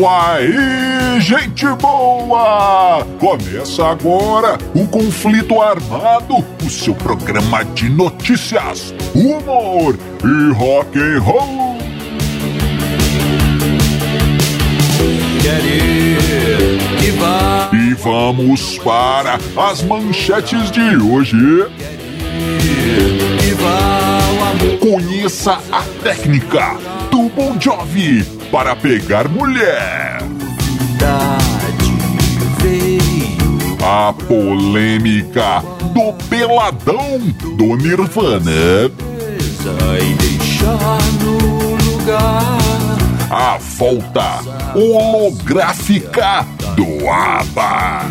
isso aí, gente boa! Começa agora o Conflito Armado, o seu programa de notícias, humor e rock and roll. E vamos para as manchetes de hoje. Conheça a técnica do Bon Jovi para pegar mulher. A polêmica do peladão do Nirvana. A volta holográfica do ABBA.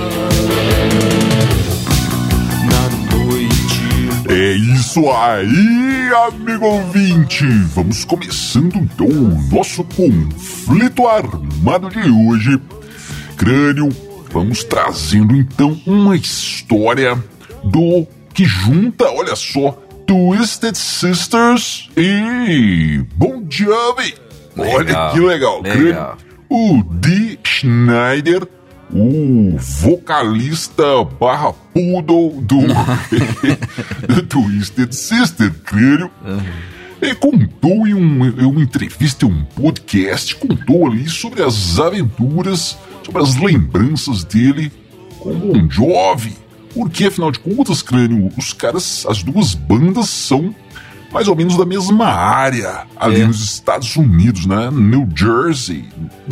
É isso aí, amigo ouvinte! Vamos começando então o nosso conflito armado de hoje. Crânio, vamos trazendo então uma história do que junta, olha só, Twisted Sisters e Bon Jovi. Olha que legal, legal. Crânio. O Dee Schneider o vocalista barra poodle do, do Twisted Sister, creio. Ele contou em, um, em uma entrevista, em um podcast, contou ali sobre as aventuras, sobre as lembranças dele com Bon Jovi. Porque, afinal de contas, crânio, os caras, as duas bandas são mais ou menos da mesma área ali É. nos Estados Unidos, né? New Jersey,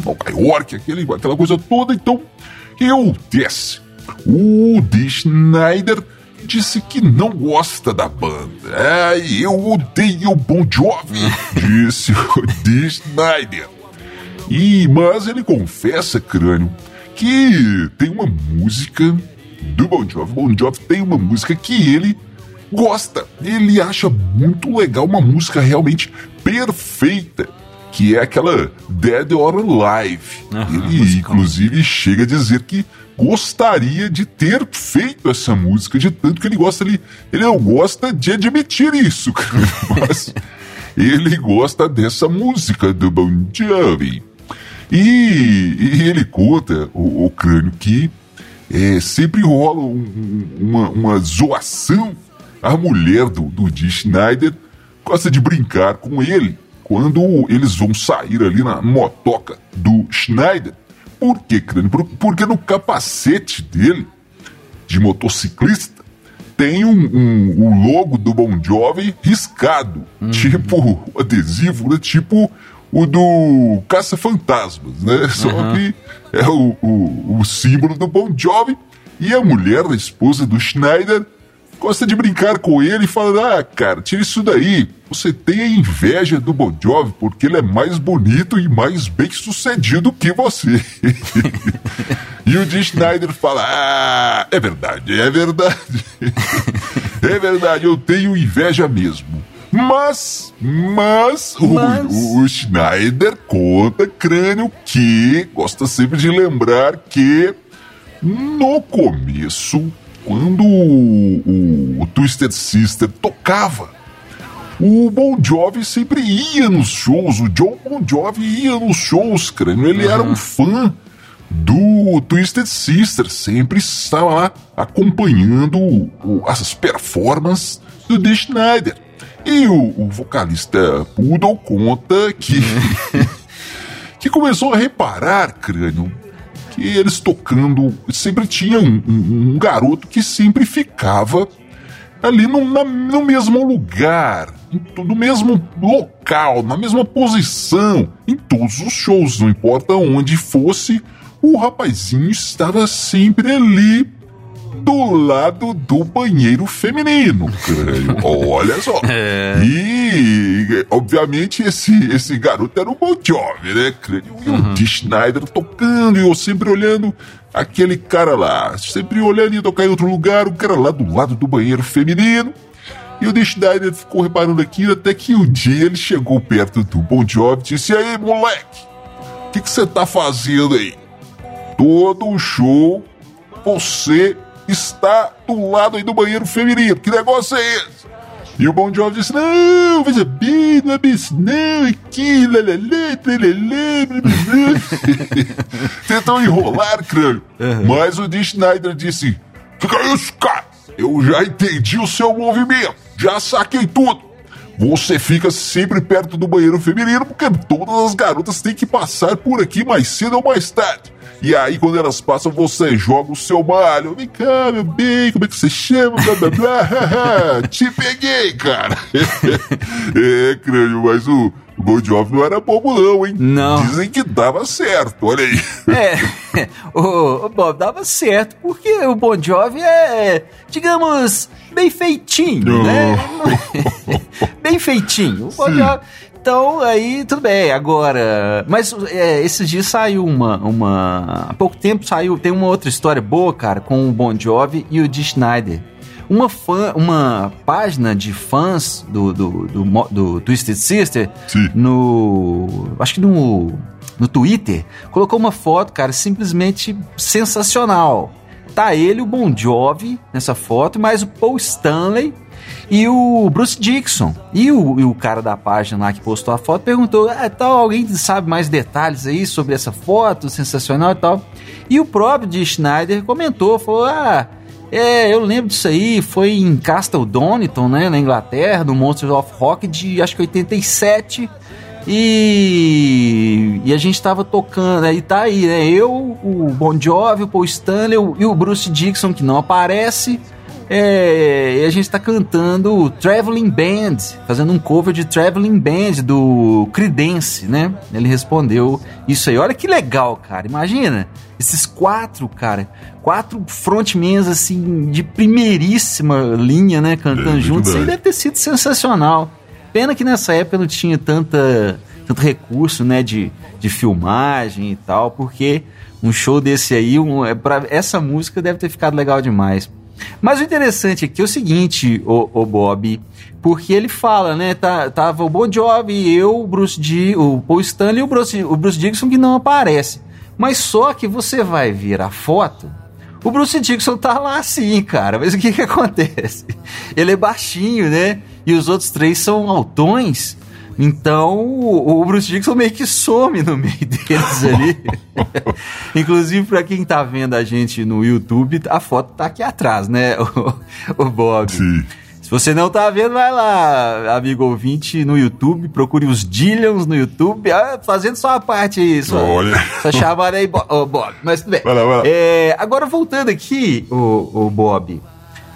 Nova York, aquele, aquela coisa toda. Então, o que acontece? O Dee Schneider disse que não gosta da banda. É, eu odeio o Bon Jovi, disse o Dee Schneider. E, mas ele confessa, crânio, que tem uma música do Bon Jovi. Bon Jovi tem uma música que ele gosta. Ele acha muito legal, uma música realmente perfeita, que é aquela Dead or Alive. ele, inclusive, chega a dizer que gostaria de ter feito essa música, de tanto que ele gosta, ele, ele não gosta de admitir isso, mas ele gosta dessa música do Bon Jovi. E, e ele conta, o, o crânio, que é, sempre rola um- uma, uma zoação. A mulher do, do Dee Schneider gosta de brincar com ele quando eles vão sair ali na motoca do Schneider. Por quê, crânio? Por- Porque no capacete dele, de motociclista, tem um, um- o logo do Bon Jovi riscado, tipo o adesivo, né? tipo o do Caça-Fantasmas, né? Só que é o, o, o símbolo do Bon Jovi e a mulher, a esposa do Schneider, gosta de brincar com ele e fala: Ah, cara, tira isso daí. Você tem a inveja do Bon Jovi porque ele é mais bonito e mais bem sucedido que você. e o Dee Schneider fala: Ah, é verdade, é verdade. é verdade, eu tenho inveja mesmo. Mas, mas, Mas- O, o Schneider conta, crânio, que gosta sempre de lembrar que no começo, quando o, o- o Twisted Sister tocava, o Bon Jovi sempre ia nos shows, o John Bon Jovi ia nos shows, crânio. Ele era um fã do Twisted Sister, sempre estava lá acompanhando o- as performances do Dee Schneider. E o, o vocalista Poodle conta que, que começou a reparar, crânio, que eles tocando, sempre tinha um, um- um garoto que sempre ficava ali no, na- no mesmo lugar, no mesmo local, na mesma posição, em todos os shows, não importa onde fosse, o rapazinho estava sempre ali do lado do banheiro feminino, creio. Olha só. E, obviamente, esse, esse garoto era o Bon Jovi, né, creio? E o Dee Schneider tocando, e eu sempre olhando, aquele cara lá, sempre olhando e tocar em outro lugar, o cara lá do lado do banheiro feminino. E o Schneider ficou reparando aquilo até que um dia ele chegou perto do Bon Jovi e disse: aí, moleque, o que você tá fazendo aí? Todo o show você está do lado aí do banheiro feminino. Que negócio é esse? E o Bon Jovi disse, não, veja bem, não é isso, não, aqui, lalala, tralalá, Tentou enrolar, crânio. Uhum. Mas o Dee Schneider disse, é isso, cara? Eu já entendi o seu movimento, já saquei tudo. Você fica sempre perto do banheiro feminino porque todas as garotas têm que passar por aqui mais cedo ou mais tarde. E aí, quando elas passam, você joga o seu malho. Vem cá, meu bem, como é que você chama? Blá, blá, blá. Te peguei, cara. é, crânio, mas o, o Bon Jovi não era bobo não, hein? Não. Dizem que dava certo, olha aí. É, o, o Bob dava certo, porque o Bon Jovi é, digamos, bem feitinho, né? bem feitinho. O Bon Jovi... Então, aí, tudo bem. Agora. Mas é, esses dias saiu uma, uma. Há pouco tempo saiu. Tem uma outra história boa, cara, com o Bon Jovi e o Dee Schneider. Uma, fã, uma página de fãs do, do, do, do Twisted Sister Sim. no. Acho que no. No Twitter, colocou uma foto, cara, simplesmente sensacional. Tá ele, o Bon Jovi, nessa foto, mas o Paul Stanley e o Bruce Dixon. E o, e o cara da página lá que postou a foto perguntou: ah, tal, alguém sabe mais detalhes aí sobre essa foto sensacional e tal? E o próprio de Schneider comentou: falou, ah. É, eu lembro disso aí, foi em Castle Donington, né, na Inglaterra, no Monsters of Rock de acho que 87. E, e a gente tava tocando, aí tá aí, né? Eu, o Bon Jovi, o Paul Stanley e o Bruce Dixon, que não aparece. É, e a gente está cantando Traveling Band, fazendo um cover de Traveling Band do Credence, né? Ele respondeu isso aí. Olha que legal, cara. Imagina esses quatro, cara, quatro frontmans assim de primeiríssima linha, né, cantando é, juntos. Isso aí deve ter sido sensacional. Pena que nessa época não tinha tanta tanto recurso, né, de, de filmagem e tal, porque um show desse aí, um, é pra, essa música deve ter ficado legal demais. Mas o interessante aqui é o seguinte, o, o Bob, porque ele fala, né? Tá, tava o Bon Jovi, eu, o Bruce D, o Paul Stanley e o Bruce, o Bruce Dixon que não aparece. Mas só que você vai ver a foto, o Bruce Dixon tá lá sim, cara. Mas o que que acontece? Ele é baixinho, né? E os outros três são altões. Então o Bruce Dixon meio que some no meio deles ali. Inclusive, para quem tá vendo a gente no YouTube, a foto tá aqui atrás, né, o, o Bob? Sim. Se você não tá vendo, vai lá, amigo ouvinte, no YouTube, procure os Dillions no YouTube, ah, fazendo só a parte aí, só, Olha. só chamar aí, oh, Bob, mas tudo bem. Vai lá, vai lá. É, agora voltando aqui, o, o Bob,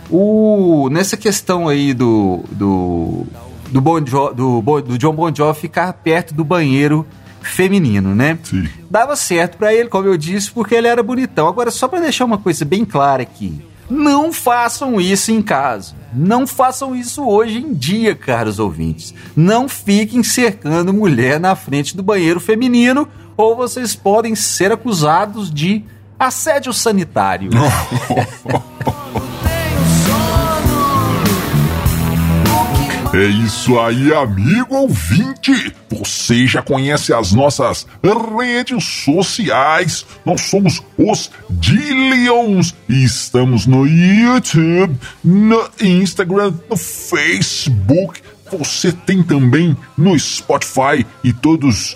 o, nessa questão aí do, do do, bon jo, do, do John Bon Jovi ficar perto do banheiro feminino, né? Sim. Dava certo para ele, como eu disse, porque ele era bonitão. Agora, só para deixar uma coisa bem clara aqui. Não façam isso em casa. Não façam isso hoje em dia, caros ouvintes. Não fiquem cercando mulher na frente do banheiro feminino ou vocês podem ser acusados de assédio sanitário. É isso aí, amigo ouvinte! Você já conhece as nossas redes sociais? Nós somos os Dillions e estamos no YouTube, no Instagram, no Facebook. Você tem também no Spotify e todos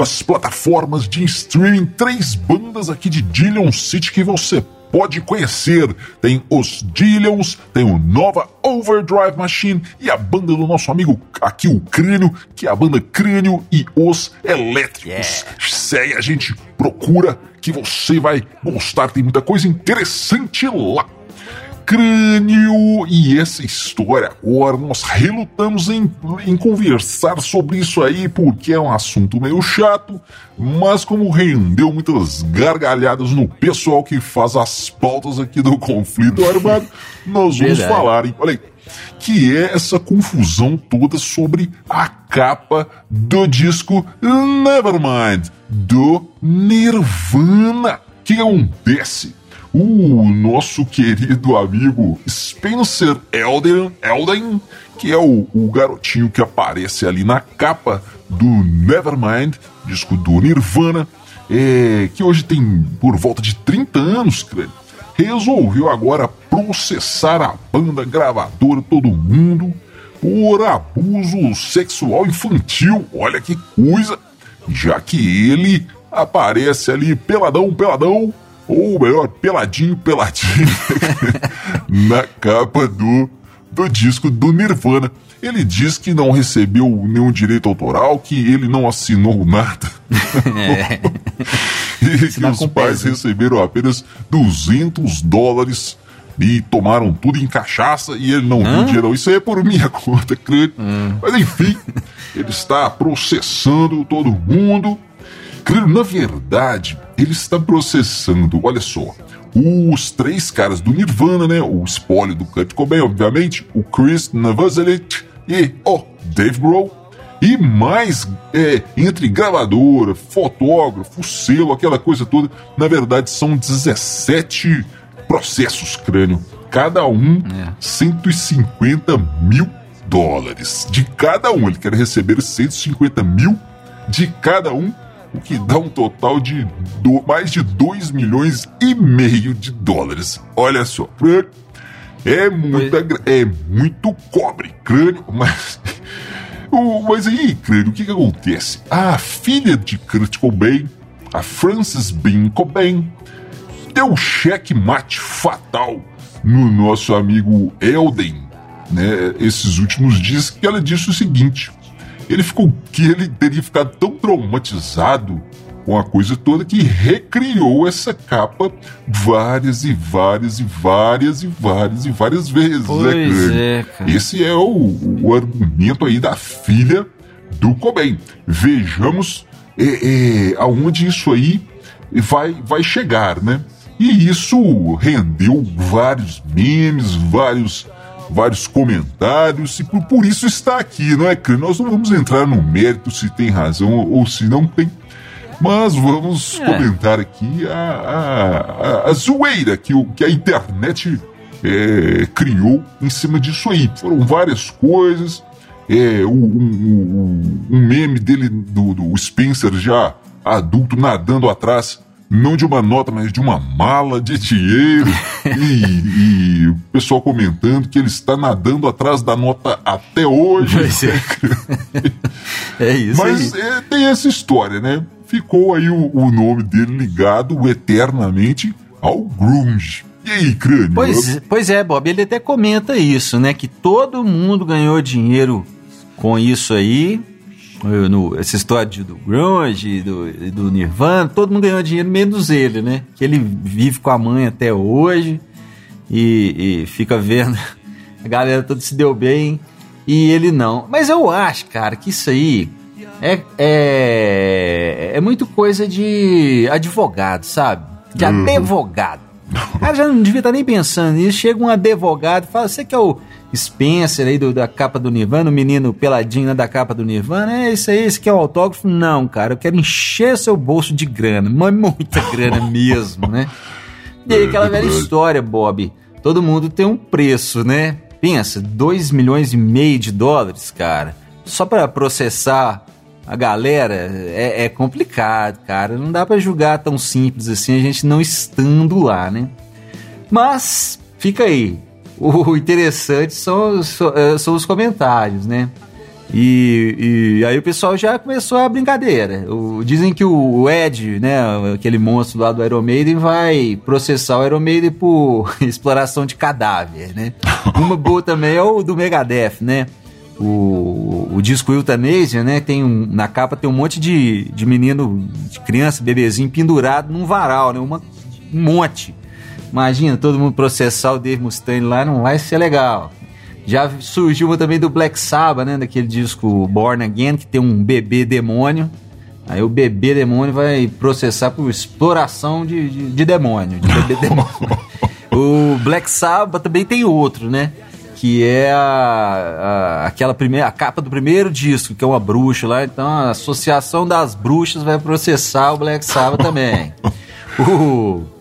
as plataformas de streaming três bandas aqui de Dillion City que você pode conhecer. Tem os Dillions, tem o Nova Overdrive Machine e a banda do nosso amigo aqui, o Crânio, que é a banda Crânio e os Elétricos. Yeah. Segue a gente, procura que você vai gostar, tem muita coisa interessante lá crânio. E essa história agora, nós relutamos em, em conversar sobre isso aí, porque é um assunto meio chato, mas como rendeu muitas gargalhadas no pessoal que faz as pautas aqui do conflito armado, nós vamos Verdade. falar, hein? Olha aí que é essa confusão toda sobre a capa do disco Nevermind do Nirvana. que acontece? O nosso querido amigo Spencer Elden, Elden que é o, o garotinho que aparece ali na capa do Nevermind, disco do Nirvana, é, que hoje tem por volta de 30 anos, creio, resolveu agora processar a banda gravadora, todo mundo, por abuso sexual infantil. Olha que coisa! Já que ele aparece ali peladão, peladão, ou melhor, peladinho, peladinho, na capa do, do disco do Nirvana. Ele diz que não recebeu nenhum direito autoral, que ele não assinou nada. É. e que os pais receberam apenas 200 dólares e tomaram tudo em cachaça e ele não viu dinheiro. Isso aí é por minha conta, creio. Hum. Mas enfim, ele está processando todo mundo. Creio, na verdade, ele está processando, olha só, os três caras do Nirvana, né? O espólio do Kurt Cobain, obviamente, o Chris Novoselic e o Dave Grohl. E mais é, entre gravadora, fotógrafo, selo, aquela coisa toda. Na verdade, são 17 processos crânio. Cada um é. 150 mil dólares. De cada um. Ele quer receber 150 mil de cada um que dá um total de do, mais de 2 milhões e meio de dólares. Olha só, é muita, é muito cobre, crânio, mas. mas aí, crânio, o que, que acontece? A filha de Kurt Cobain, a Frances Bean Cobain, deu um cheque mate fatal no nosso amigo Elden, né, esses últimos dias, que ela disse o seguinte: ele ficou que ele teria ficado tão traumatizado com a coisa toda que recriou essa capa várias e várias e várias e várias e várias vezes, né, pois né, é, cara? Esse é o, o, argumento aí da filha do Cobain. Vejamos é, é, aonde isso aí vai, vai chegar, né? E isso rendeu vários memes, vários vários comentários e por, por isso está aqui, não é, que Nós não vamos entrar no mérito se tem razão ou, ou se não tem. Mas vamos é. comentar aqui a, a, a, zoeira que, o, que a internet é, criou em cima disso aí. Foram várias coisas. É, um, um, um meme dele, do, do Spencer já adulto, nadando atrás não de uma nota, mas de uma mala de dinheiro. e, e, o pessoal comentando que ele está nadando atrás da nota até hoje. É. é isso. Mas é, tem essa história, né? Ficou aí o, o, nome dele ligado eternamente ao Grunge. E aí, crânio? Pois, pois é, Bob, ele até comenta isso, né? Que todo mundo ganhou dinheiro com isso aí no, essa história de, do grunge, do, do Nirvana, todo mundo ganhou dinheiro menos ele, né? Que ele vive com a mãe até hoje e, e fica vendo a galera toda se deu bem e ele não. Mas eu acho, cara, que isso aí é, é, é muito coisa de advogado, sabe? De uhum. advogado. O cara já não devia estar nem pensando nisso. Chega um advogado e fala: Você que é o Spencer aí do, da capa do Nirvana, o menino peladinho né, da capa do Nirvana, é isso aí, esse que é o autógrafo? Não, cara, eu quero encher seu bolso de grana, mas muita grana mesmo, né? E aí aquela velha história, Bob, todo mundo tem um preço, né? Pensa, 2 milhões e meio de dólares, cara, só para processar a galera é, é, complicado, cara. Não dá para julgar tão simples assim, a gente não estando lá, né? Mas fica aí, o interessante são, é, são os comentários, né? E, e, aí o pessoal já começou a brincadeira. O, dizem que o Ed, né, aquele monstro lá do Iron Maiden, vai processar o Iron Maiden por exploração de cadáver, né? Uma boa também é o do Megadeth, né? O, o disco Euthanasia, né? Tem um, na capa tem um monte de, de menino, de criança, bebezinho pendurado num varal, né? Uma, um monte. Imagina todo mundo processar o Dave Mustaine lá, não vai ser legal. Já surgiu uma também do Black Sabbath, né? Daquele disco Born Again, que tem um bebê demônio. Aí o bebê demônio vai processar por exploração de, de, de demônio, de bebê demônio. o Black Sabbath também tem outro, né? Que é a, a, aquela primeira, a capa do primeiro disco, que é uma bruxa lá. Então a Associação das Bruxas vai processar o Black Sabbath também. o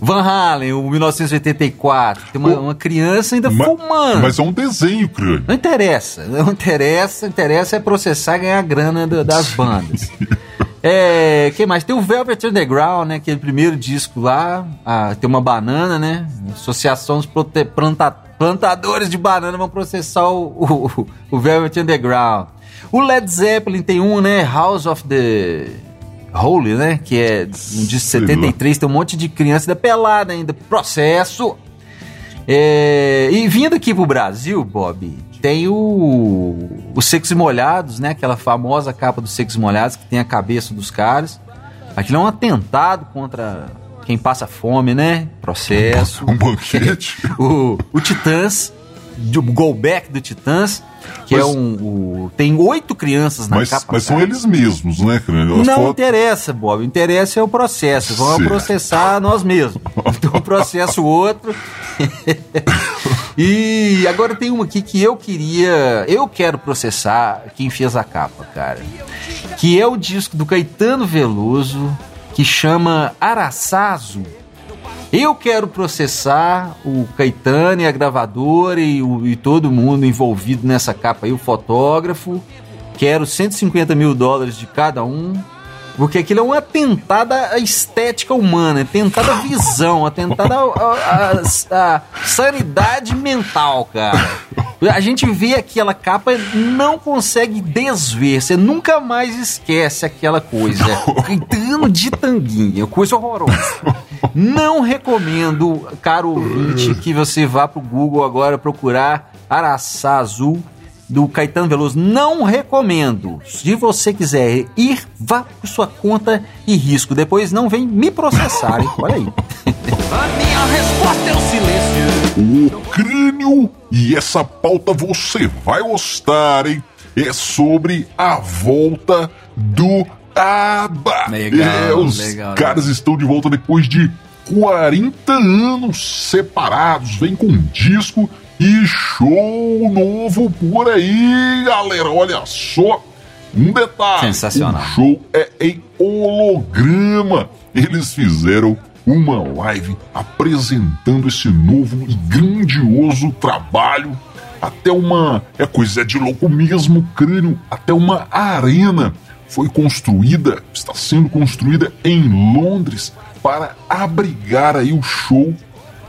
Van Halen, o 1984. Tem uma, uma criança ainda Ma- fumando. Mas é um desenho, crânio. Não interessa, não interessa, interessa é processar e ganhar grana do- das bandas. É, que mais? Tem o Velvet Underground, né? Aquele primeiro disco lá. ah, tem uma banana, né? Associação dos prote- planta- plantadores de banana vão processar o, o, o Velvet Underground. O Led Zeppelin tem um, né? House of the Holy, né? Que é um de Sei lá. 73. Tem um monte de criança ainda pelada ainda. Processo. É, e vindo aqui pro Brasil, Bob, tem o, os Secos e Molhados, né? Aquela famosa capa dos Secos e Molhados que tem a cabeça dos caras. Aquilo é um atentado contra quem passa fome, né? Processo. Um banquete. o, o Titãs, o Go Back do Titãs, que Mas- é um. o- tem oito crianças na mas, capa. mas são eles mesmos, né? As Não fotos- interessa, Bob. Interessa é o processo. Vamos Certo. processar nós mesmos. Então processo outro. e agora tem uma aqui que eu queria. Eu quero processar quem fez a capa, cara. Que é o disco do Caetano Veloso, que chama Araçá Azul. Eu quero processar o Caetano e a gravadora e, o- e todo mundo envolvido nessa capa aí, o fotógrafo. Quero 150 mil dólares de cada um. Porque aquilo é um atentado à estética humana, atentado à visão, atentado à- à à- à sanidade mental, cara. A gente vê aquela capa não consegue desver, você nunca mais esquece aquela coisa. Caetano de tanguinha, coisa horrorosa. Não recomendo, caro ouvinte, que você vá pro Google agora procurar Araçá Azul do Caetano Veloso. Não recomendo. Se você quiser ir, vá por sua conta e risco. Depois não vem me processar, hein? Olha aí. A minha resposta é o silêncio. O crânio e essa pauta você vai gostar, hein? É sobre a volta do ABBA. Legal, é, os legal, caras estão de volta depois de 40 anos separados. Vem com disco e show novo por aí, galera. Olha só. Um detalhe: Sensacional. o show é em holograma. Eles fizeram uma live apresentando esse novo e grandioso trabalho. Até uma. É coisa de louco mesmo, crânio. Até uma arena foi construída, está sendo construída em Londres para abrigar aí o show.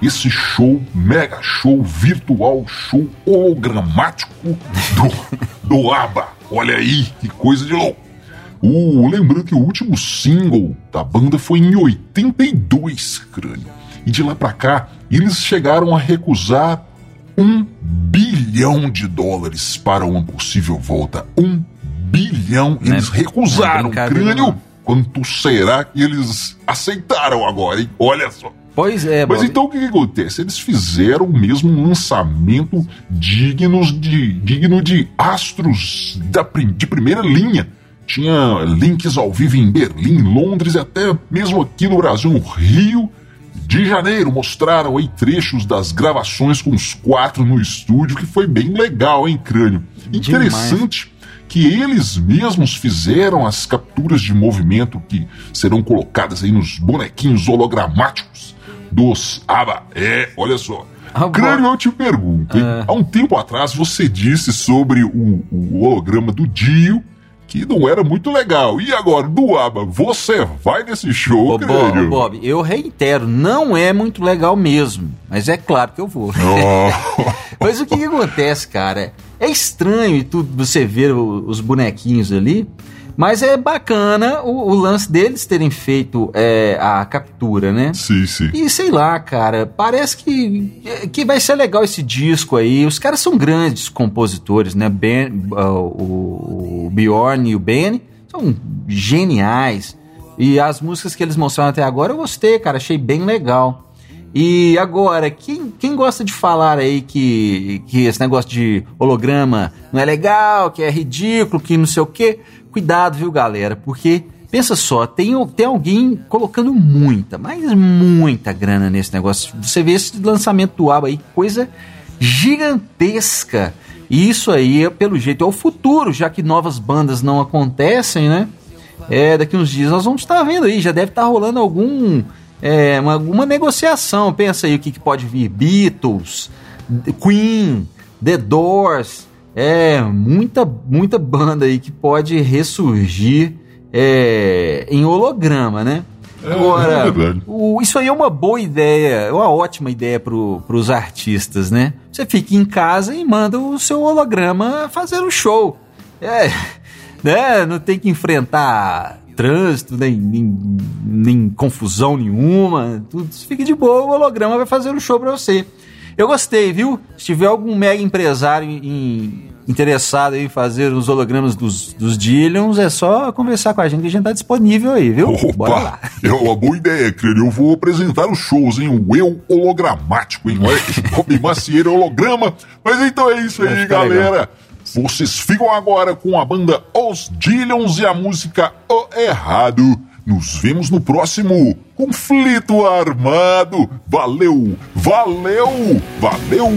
Esse show, mega show virtual, show hologramático do, do ABBA. Olha aí, que coisa de louco. O, lembrando que o último single da banda foi em 82, crânio. E de lá pra cá, eles chegaram a recusar um bilhão de dólares para uma possível volta. Um bilhão. É- Eles é recusaram, brincadeira, crânio. Quanto será que eles aceitaram agora, hein? Olha só. Pois é, Mas Bob. então o que, que acontece? Eles fizeram mesmo um lançamento dignos de, digno de astros da, de primeira linha. Tinha links ao vivo em Berlim, Londres e até mesmo aqui no Brasil, no Rio de Janeiro. Mostraram aí trechos das gravações com os quatro no estúdio, que foi bem legal, hein, Crânio? Interessante que eles mesmos fizeram as capturas de movimento que serão colocadas aí nos bonequinhos hologramáticos dos ABBA. É, olha só. Bom. Crânio, eu te pergunto, hein? Ah. há um tempo atrás você disse sobre o, o holograma do Dio que não era muito legal. E agora, do ABBA, você vai nesse show, Ô, Bob, ô, Bob, eu reitero, não é muito legal mesmo. Mas é claro que eu vou. Oh. Mas o que, que acontece, cara? É estranho e tudo você ver os bonequinhos ali, mas é bacana o, o lance deles terem feito é, a captura, né? sim, sim. E sei lá, cara, parece que, que vai ser legal esse disco aí. Os caras são grandes compositores, né? Ben, ah, o, o Bjorn e o Ben são geniais. E as músicas que eles mostraram até agora eu gostei, cara, achei bem legal. E agora, quem, quem gosta de falar aí que, que esse negócio de holograma não é legal, que é ridículo, que não sei o quê, cuidado, viu, galera? Porque, pensa só, tem, tem alguém colocando muita, mas muita grana nesse negócio. Você vê esse lançamento do ABBA aí, coisa gigantesca. E isso aí, pelo jeito, é o futuro, já que novas bandas não acontecem, né? É, daqui uns dias nós vamos estar vendo aí, já deve estar rolando algum é, uma, uma negociação. Pensa aí o que, que pode vir: Beatles, Queen, The Doors. É muita, muita banda aí que pode ressurgir é, em holograma, né? É, Agora, é o- isso aí é uma boa ideia, é uma ótima ideia para os artistas, né? Você fica em casa e manda o seu holograma fazer o show. É, né? Não tem que enfrentar trânsito, nem, nem, nem confusão nenhuma. Tudo fica de boa, o holograma vai fazer o show para você. Eu gostei, viu? Se tiver algum mega empresário em- interessado em fazer os hologramas dos, dos Dillions, é só conversar com a gente que a gente tá disponível aí, viu? Bora lá. Opa, é uma boa ideia, Crânio. Eu vou apresentar os shows, hein? O eu hologramático, hein? Nome macieiro holograma. Mas então é isso aí, galera. Vocês ficam agora com a banda Os Dillions e a música O Errado. Nos vemos no próximo Conflito Armado. Valeu, valeu, valeu!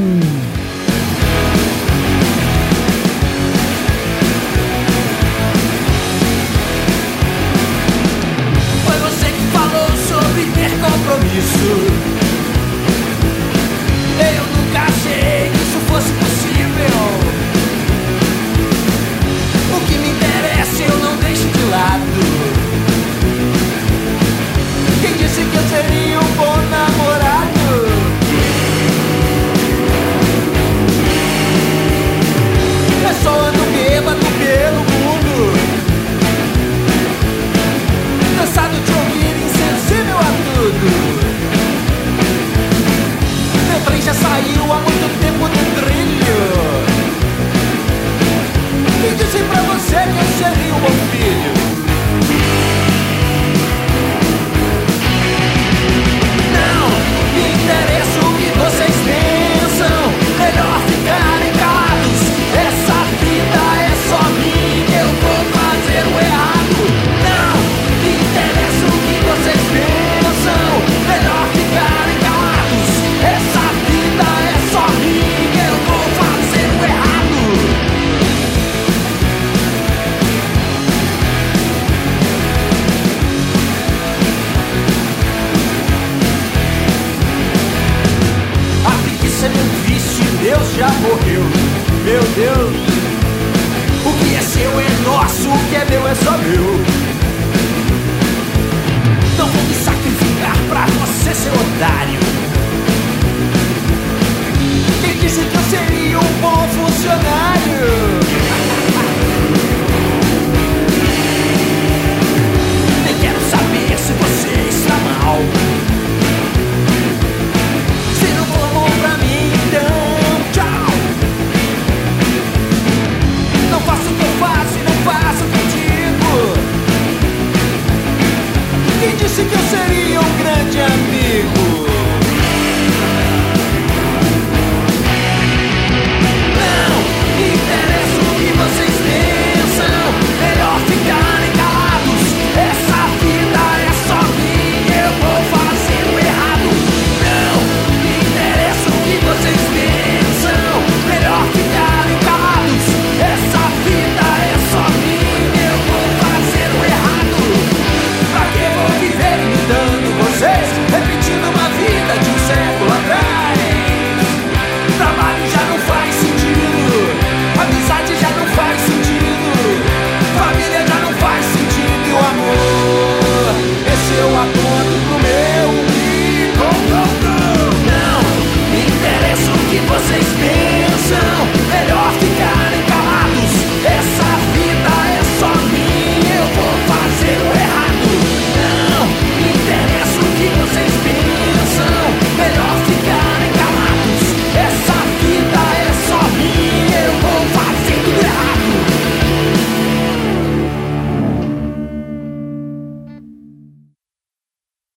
Foi você que falou sobre ter compromisso.